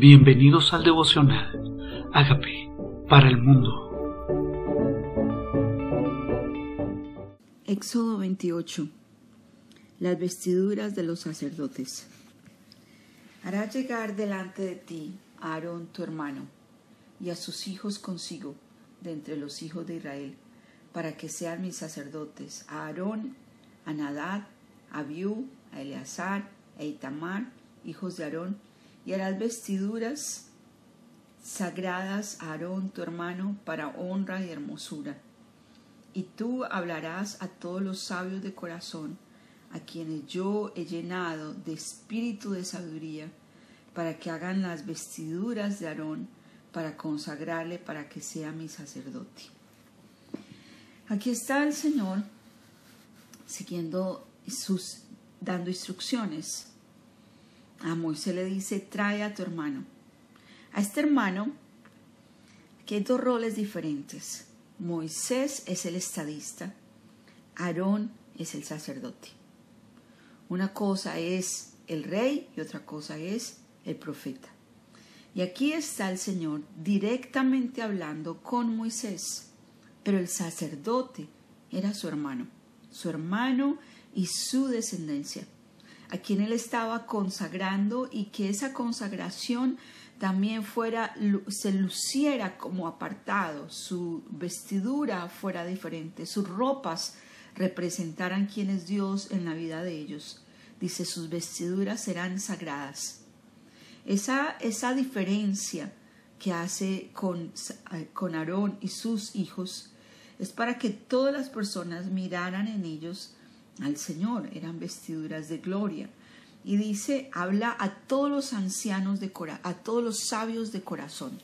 Bienvenidos al devocional. Hágame para el mundo. Éxodo 28. Las vestiduras de los sacerdotes. Hará llegar delante de ti a Aarón tu hermano y a sus hijos consigo de entre los hijos de Israel, para que sean mis sacerdotes, a Aarón, a Nadad, a Abiú, a Eleazar, a Itamar, hijos de Aarón, y harás vestiduras sagradas a Aarón tu hermano para honra y hermosura. Y tú hablarás a todos los sabios de corazón, a quienes yo he llenado de espíritu de sabiduría, para que hagan las vestiduras de Aarón, para consagrarle, para que sea mi sacerdote. Aquí está el Señor siguiendo sus, dando instrucciones a Moisés le dice, trae a tu hermano. A este hermano, que hay dos roles diferentes. Moisés es el estadista, Aarón es el sacerdote. Una cosa es el rey y otra cosa es el profeta. Y aquí está el Señor directamente hablando con Moisés, pero el sacerdote era su hermano, su hermano y su descendencia a quien él estaba consagrando y que esa consagración también fuera se luciera como apartado, su vestidura fuera diferente, sus ropas representaran quién es Dios en la vida de ellos. Dice, sus vestiduras serán sagradas. Esa, esa diferencia que hace con, con Aarón y sus hijos es para que todas las personas miraran en ellos al Señor, eran vestiduras de gloria. Y dice, habla a todos los ancianos de corazón, a todos los sabios de corazón.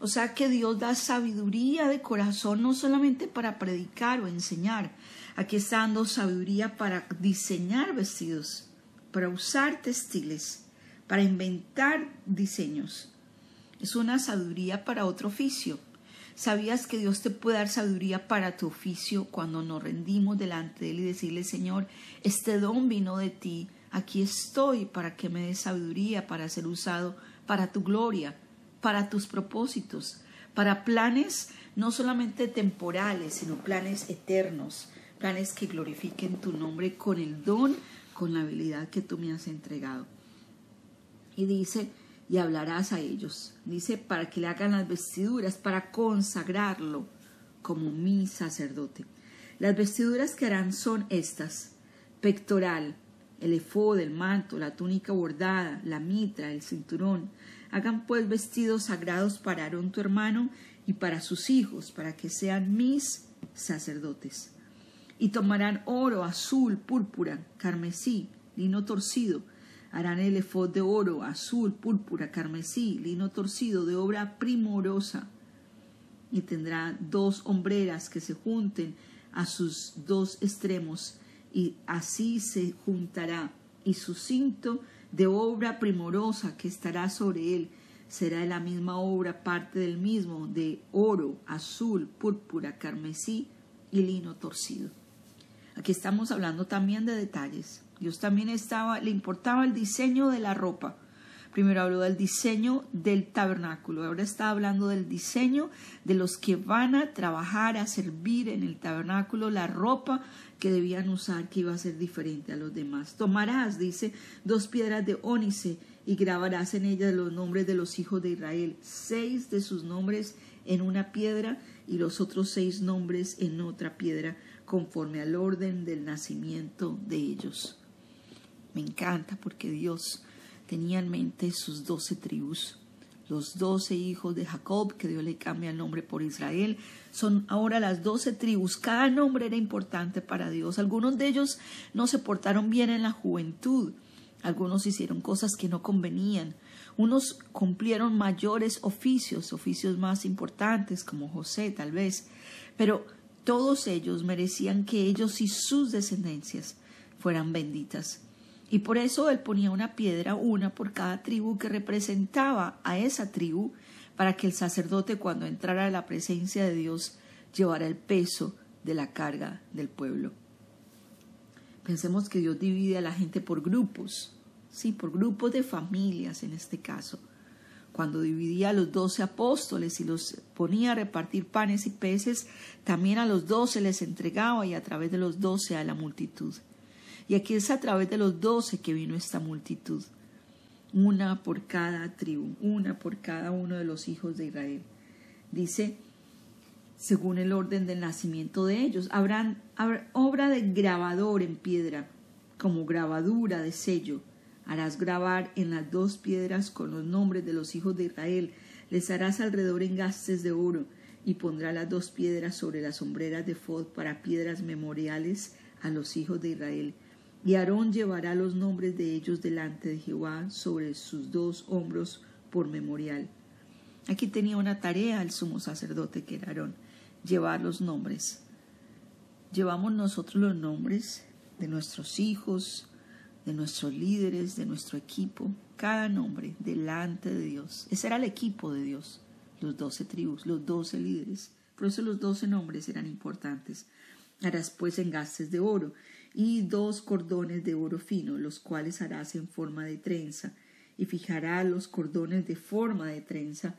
O sea que Dios da sabiduría de corazón no solamente para predicar o enseñar, aquí está dando sabiduría para diseñar vestidos, para usar textiles, para inventar diseños. Es una sabiduría para otro oficio. ¿Sabías que Dios te puede dar sabiduría para tu oficio cuando nos rendimos delante de Él y decirle, Señor, este don vino de ti, aquí estoy para que me des sabiduría para ser usado para tu gloria, para tus propósitos, para planes no solamente temporales, sino planes eternos, planes que glorifiquen tu nombre con el don, con la habilidad que tú me has entregado. Y dice, y hablarás a ellos. Dice, para que le hagan las vestiduras, para consagrarlo como mi sacerdote. Las vestiduras que harán son estas, pectoral, el efod, el manto, la túnica bordada, la mitra, el cinturón. Hagan pues vestidos sagrados para Aarón tu hermano y para sus hijos, para que sean mis sacerdotes. Y tomarán oro, azul, púrpura, carmesí, lino torcido, Harán el efod de oro, azul, púrpura, carmesí, lino torcido, de obra primorosa. Y tendrá dos hombreras que se junten a sus dos extremos, y así se juntará. Y su cinto de obra primorosa que estará sobre él será de la misma obra, parte del mismo, de oro, azul, púrpura, carmesí y lino torcido. Aquí estamos hablando también de detalles. Dios también estaba, le importaba el diseño de la ropa. Primero habló del diseño del tabernáculo, ahora está hablando del diseño de los que van a trabajar, a servir en el tabernáculo, la ropa que debían usar que iba a ser diferente a los demás. Tomarás, dice, dos piedras de ónice y grabarás en ellas los nombres de los hijos de Israel, seis de sus nombres en una piedra y los otros seis nombres en otra piedra, conforme al orden del nacimiento de ellos. Me encanta porque Dios tenía en mente sus doce tribus. Los doce hijos de Jacob, que Dios le cambia el nombre por Israel, son ahora las doce tribus. Cada nombre era importante para Dios. Algunos de ellos no se portaron bien en la juventud. Algunos hicieron cosas que no convenían. Unos cumplieron mayores oficios, oficios más importantes, como José tal vez. Pero todos ellos merecían que ellos y sus descendencias fueran benditas. Y por eso él ponía una piedra, una por cada tribu que representaba a esa tribu, para que el sacerdote cuando entrara a la presencia de Dios llevara el peso de la carga del pueblo. Pensemos que Dios divide a la gente por grupos, sí, por grupos de familias en este caso. Cuando dividía a los doce apóstoles y los ponía a repartir panes y peces, también a los doce les entregaba y a través de los doce a la multitud. Y aquí es a través de los doce que vino esta multitud, una por cada tribu, una por cada uno de los hijos de Israel. Dice, según el orden del nacimiento de ellos, habrán, habrá obra de grabador en piedra, como grabadura de sello, Harás grabar en las dos piedras con los nombres de los hijos de Israel. Les harás alrededor engastes de oro y pondrá las dos piedras sobre las sombreras de Fod para piedras memoriales a los hijos de Israel. Y Aarón llevará los nombres de ellos delante de Jehová sobre sus dos hombros por memorial. Aquí tenía una tarea el sumo sacerdote que era Aarón, llevar los nombres. Llevamos nosotros los nombres de nuestros hijos, de nuestros líderes, de nuestro equipo, cada nombre delante de Dios. Ese era el equipo de Dios, los doce tribus, los doce líderes. Por eso los doce nombres eran importantes. Harás pues engastes de oro y dos cordones de oro fino, los cuales harás en forma de trenza, y fijarás los cordones de forma de trenza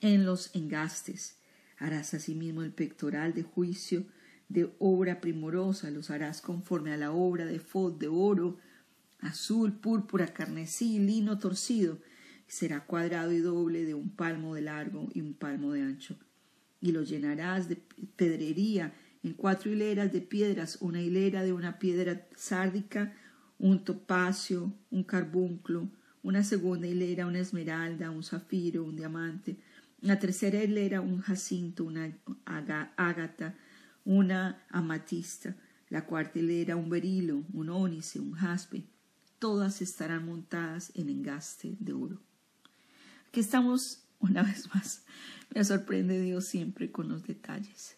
en los engastes. Harás asimismo el pectoral de juicio de obra primorosa, los harás conforme a la obra de fod de oro, azul, púrpura, carnesí, lino torcido, será cuadrado y doble de un palmo de largo y un palmo de ancho. Y lo llenarás de pedrería en cuatro hileras de piedras, una hilera de una piedra sárdica, un topacio, un carbunclo, una segunda hilera, una esmeralda, un zafiro, un diamante, la tercera hilera, un jacinto, una ágata, una amatista, la cuarta hilera, un berilo, un ónice, un jaspe, todas estarán montadas en engaste de oro. Aquí estamos una vez más. Me sorprende Dios siempre con los detalles.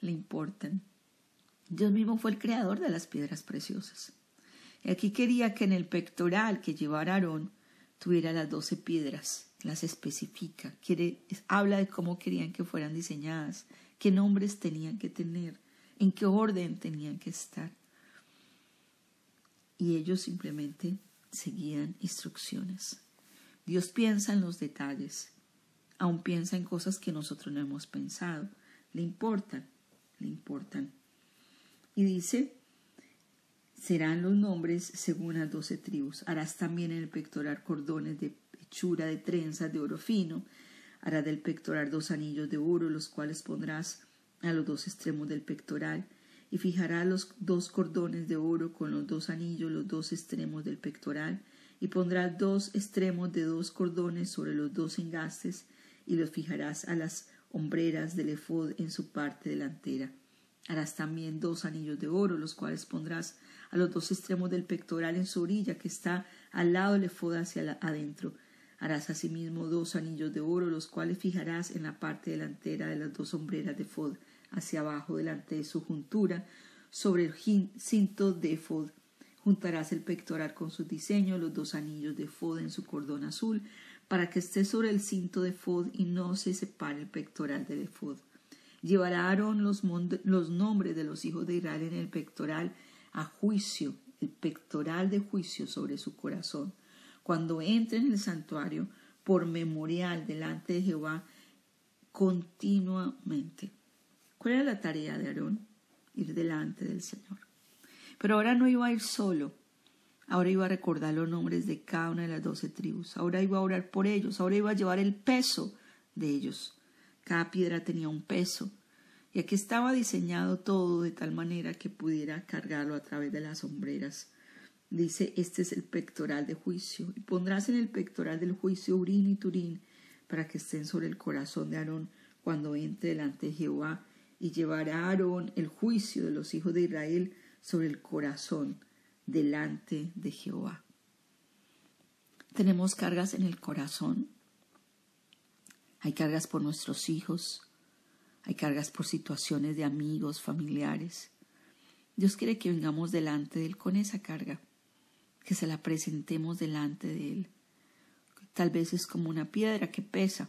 Le importan. Dios mismo fue el creador de las piedras preciosas. Y aquí quería que en el pectoral que llevara Aarón tuviera las doce piedras, las especifica, habla de cómo querían que fueran diseñadas, qué nombres tenían que tener, en qué orden tenían que estar y ellos simplemente seguían instrucciones. Dios piensa en los detalles, aún piensa en cosas que nosotros no hemos pensado. Le importan, le importan. Y dice, serán los nombres según las doce tribus. Harás también en el pectoral cordones de hechura de trenzas de oro fino. Harás del pectoral dos anillos de oro, los cuales pondrás a los dos extremos del pectoral y fijará los dos cordones de oro con los dos anillos, los dos extremos del pectoral, y pondrá dos extremos de dos cordones sobre los dos engastes, y los fijarás a las hombreras del efod en su parte delantera. Harás también dos anillos de oro, los cuales pondrás a los dos extremos del pectoral en su orilla, que está al lado del efod hacia adentro. Harás asimismo dos anillos de oro, los cuales fijarás en la parte delantera de las dos hombreras de efod hacia abajo delante de su juntura, sobre el cinto de efod. Juntarás el pectoral con su diseño, los dos anillos de efod en su cordón azul, para que esté sobre el cinto de efod y no se separe el pectoral del efod. Llevará Aarón los, los nombres de los hijos de Israel en el pectoral a juicio, el pectoral de juicio sobre su corazón. Cuando entre en el santuario, por memorial delante de Jehová, continuamente. ¿Cuál era la tarea de Aarón? Ir delante del Señor. Pero ahora no iba a ir solo. Ahora iba a recordar los nombres de cada una de las doce tribus. Ahora iba a orar por ellos. Ahora iba a llevar el peso de ellos. Cada piedra tenía un peso. Y aquí estaba diseñado todo de tal manera que pudiera cargarlo a través de las sombreras. Dice, este es el pectoral de juicio. Y pondrás en el pectoral del juicio Urín y Turín para que estén sobre el corazón de Aarón cuando entre delante de Jehová y llevará Aarón el juicio de los hijos de Israel sobre el corazón delante de Jehová. Tenemos cargas en el corazón. Hay cargas por nuestros hijos. Hay cargas por situaciones de amigos, familiares. Dios quiere que vengamos delante de Él con esa carga, que se la presentemos delante de Él. Tal vez es como una piedra que pesa,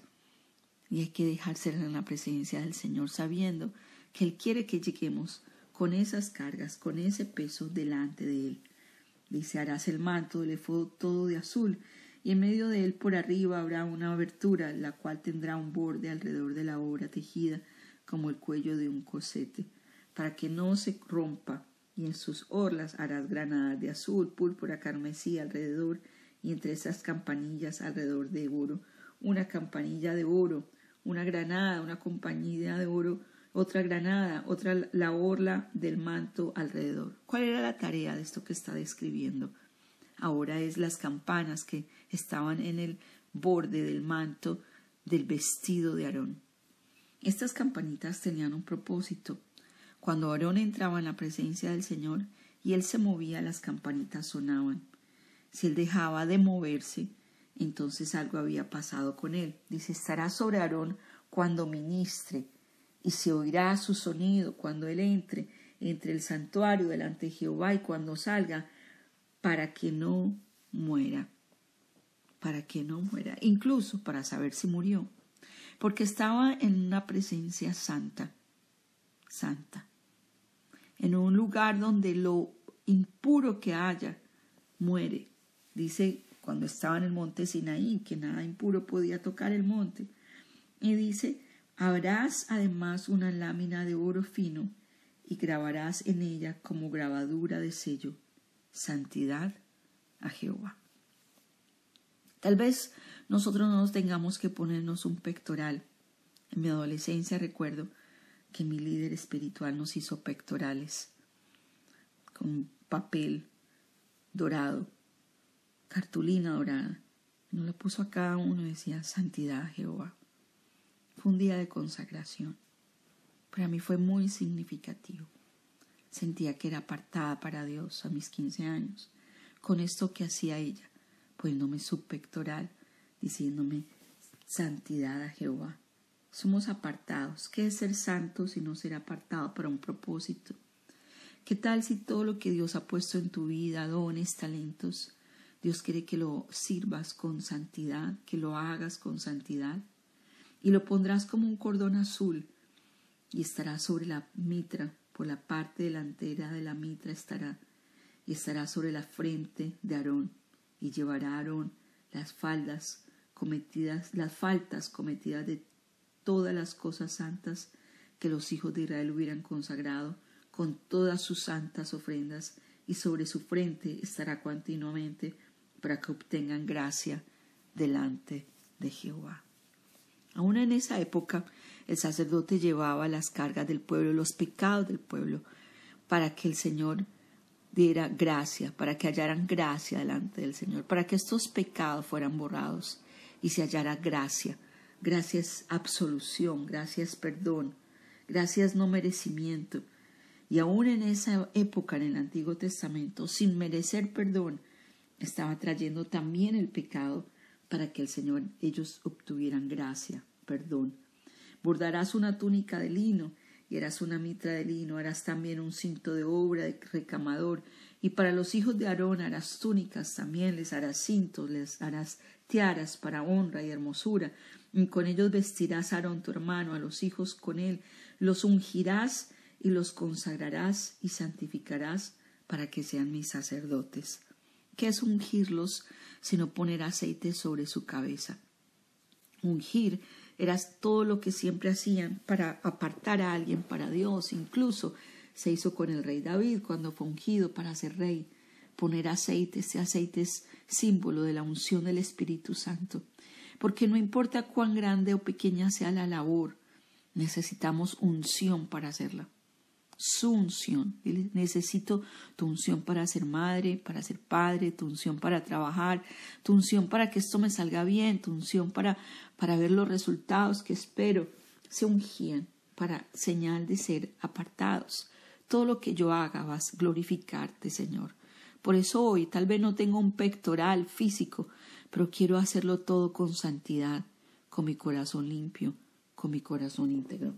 y hay que dejársela en la presencia del Señor sabiendo que Él quiere que lleguemos con esas cargas, con ese peso delante de Él. Dice, harás el manto del efod todo de azul y en medio de él por arriba habrá una abertura, la cual tendrá un borde alrededor de la obra tejida como el cuello de un cosete, para que no se rompa, y en sus orlas harás granadas de azul, púrpura, carmesí alrededor, y entre esas campanillas alrededor de oro, una campanilla de oro, una granada, una compañía de oro, otra granada, otra la orla del manto alrededor. ¿Cuál era la tarea de esto que está describiendo? Ahora es las campanas que estaban en el borde del manto del vestido de Aarón. Estas campanitas tenían un propósito. Cuando Aarón entraba en la presencia del Señor y él se movía, las campanitas sonaban. Si él dejaba de moverse, entonces algo había pasado con él. Dice, estará sobre Aarón cuando ministre y se oirá su sonido cuando él entre entre el santuario delante de Jehová y cuando salga para que no muera para que no muera, incluso para saber si murió, porque estaba en una presencia santa, santa, en un lugar donde lo impuro que haya muere. Dice cuando estaba en el monte Sinaí que nada impuro podía tocar el monte. Y dice, habrás además una lámina de oro fino y grabarás en ella como grabadura de sello, santidad a Jehová. Tal vez nosotros no nos tengamos que ponernos un pectoral. En mi adolescencia recuerdo que mi líder espiritual nos hizo pectorales con papel dorado, cartulina dorada. Nos lo puso a cada uno decía Santidad a Jehová. Fue un día de consagración. Para mí fue muy significativo. Sentía que era apartada para Dios a mis 15 años, con esto que hacía ella poniéndome su pectoral, diciéndome santidad a Jehová. Somos apartados. ¿Qué es ser santo si no ser apartado para un propósito? ¿Qué tal si todo lo que Dios ha puesto en tu vida, dones, talentos, Dios quiere que lo sirvas con santidad, que lo hagas con santidad? Y lo pondrás como un cordón azul y estará sobre la mitra, por la parte delantera de la mitra estará, y estará sobre la frente de Aarón y llevará Aarón las faldas cometidas, las faltas cometidas de todas las cosas santas que los hijos de Israel hubieran consagrado con todas sus santas ofrendas y sobre su frente estará continuamente para que obtengan gracia delante de Jehová. Aún en esa época el sacerdote llevaba las cargas del pueblo, los pecados del pueblo, para que el Señor diera gracia, para que hallaran gracia delante del Señor, para que estos pecados fueran borrados y se hallara gracia. Gracias absolución, gracias perdón, gracias no merecimiento. Y aún en esa época en el Antiguo Testamento, sin merecer perdón, estaba trayendo también el pecado para que el Señor ellos obtuvieran gracia, perdón. Bordarás una túnica de lino y harás una mitra de lino, harás también un cinto de obra de recamador, y para los hijos de Aarón harás túnicas, también les harás cintos, les harás tiaras para honra y hermosura, y con ellos vestirás a Aarón tu hermano, a los hijos con él, los ungirás y los consagrarás y santificarás para que sean mis sacerdotes. ¿Qué es ungirlos sino poner aceite sobre su cabeza? Ungir era todo lo que siempre hacían para apartar a alguien para Dios. Incluso se hizo con el rey David cuando fue ungido para ser rey. Poner aceite, ese aceite es símbolo de la unción del Espíritu Santo. Porque no importa cuán grande o pequeña sea la labor, necesitamos unción para hacerla su unción. necesito tu unción para ser madre, para ser padre, tu unción para trabajar, tu unción para que esto me salga bien, tu unción para, para ver los resultados que espero. Se ungían para señal de ser apartados. Todo lo que yo haga vas a glorificarte, Señor. Por eso hoy tal vez no tengo un pectoral físico, pero quiero hacerlo todo con santidad, con mi corazón limpio, con mi corazón íntegro.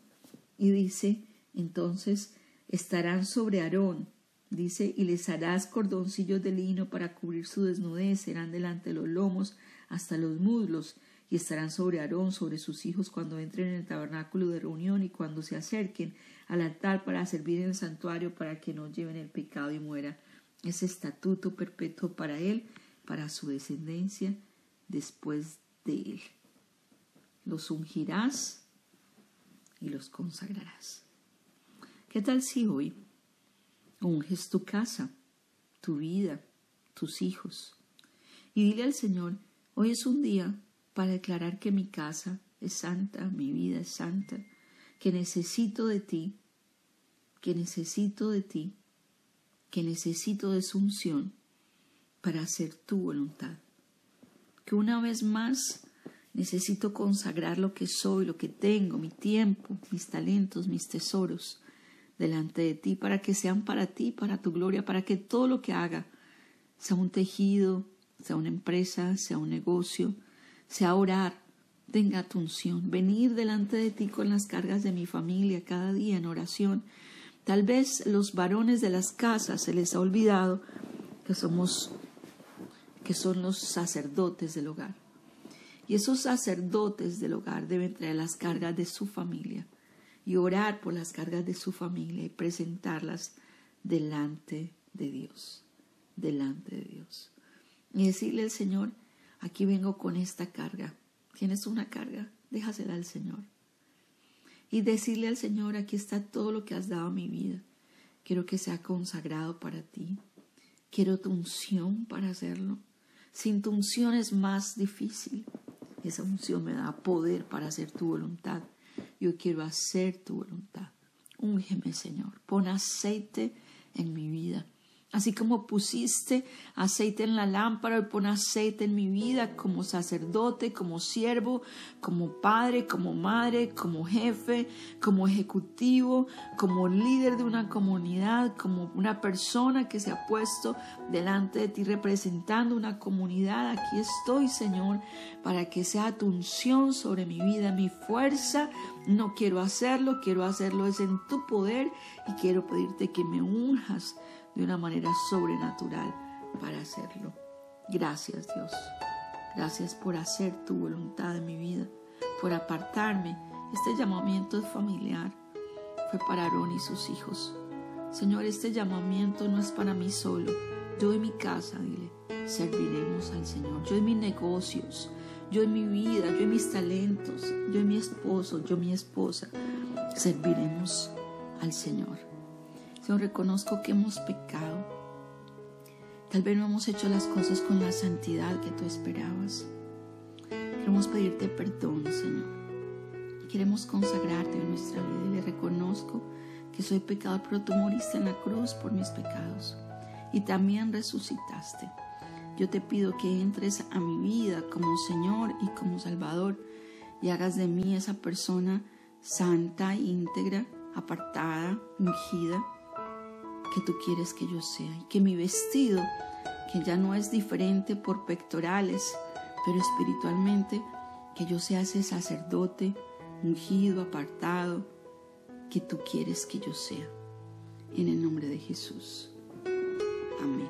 Y dice entonces estarán sobre Aarón, dice, y les harás cordoncillos de lino para cubrir su desnudez, serán delante de los lomos hasta los muslos, y estarán sobre Aarón, sobre sus hijos cuando entren en el tabernáculo de reunión y cuando se acerquen al altar para servir en el santuario para que no lleven el pecado y muera. Es estatuto perpetuo para él, para su descendencia después de él. Los ungirás y los consagrarás. ¿Qué tal si hoy unges tu casa, tu vida, tus hijos? Y dile al Señor, hoy es un día para declarar que mi casa es santa, mi vida es santa, que necesito de ti, que necesito de ti, que necesito de su unción para hacer tu voluntad. Que una vez más necesito consagrar lo que soy, lo que tengo, mi tiempo, mis talentos, mis tesoros delante de ti, para que sean para ti, para tu gloria, para que todo lo que haga sea un tejido, sea una empresa, sea un negocio, sea orar, tenga tu unción, venir delante de ti con las cargas de mi familia cada día en oración. Tal vez los varones de las casas se les ha olvidado que somos que son los sacerdotes del hogar. Y esos sacerdotes del hogar deben traer las cargas de su familia y orar por las cargas de su familia y presentarlas delante de Dios, delante de Dios. Y decirle al Señor, aquí vengo con esta carga. ¿Tienes una carga? Déjasela al Señor. Y decirle al Señor, aquí está todo lo que has dado a mi vida. Quiero que sea consagrado para ti. Quiero tu unción para hacerlo. Sin tu unción es más difícil. Esa unción me da poder para hacer tu voluntad. Yo quiero hacer tu voluntad. Úngeme, Señor. Pon aceite en mi vida. Así como pusiste aceite en la lámpara, y pon aceite en mi vida como sacerdote, como siervo, como padre, como madre, como jefe, como ejecutivo, como líder de una comunidad, como una persona que se ha puesto delante de ti representando una comunidad. Aquí estoy, Señor, para que sea tu unción sobre mi vida, mi fuerza. No quiero hacerlo, quiero hacerlo es en tu poder y quiero pedirte que me unjas de una manera sobrenatural para hacerlo. Gracias Dios. Gracias por hacer tu voluntad en mi vida, por apartarme. Este llamamiento familiar. Fue para Aarón y sus hijos. Señor, este llamamiento no es para mí solo. Yo en mi casa, dile, serviremos al Señor. Yo en mis negocios, yo en mi vida, yo en mis talentos, yo en mi esposo, yo en mi esposa, serviremos al Señor. Señor, reconozco que hemos pecado. Tal vez no hemos hecho las cosas con la santidad que tú esperabas. Queremos pedirte perdón, Señor. Queremos consagrarte en nuestra vida y le reconozco que soy pecador, pero tú moriste en la cruz por mis pecados y también resucitaste. Yo te pido que entres a mi vida como Señor y como Salvador y hagas de mí esa persona santa, íntegra, apartada, ungida tú quieres que yo sea y que mi vestido, que ya no es diferente por pectorales, pero espiritualmente, que yo sea ese sacerdote ungido, apartado, que tú quieres que yo sea. En el nombre de Jesús. Amén.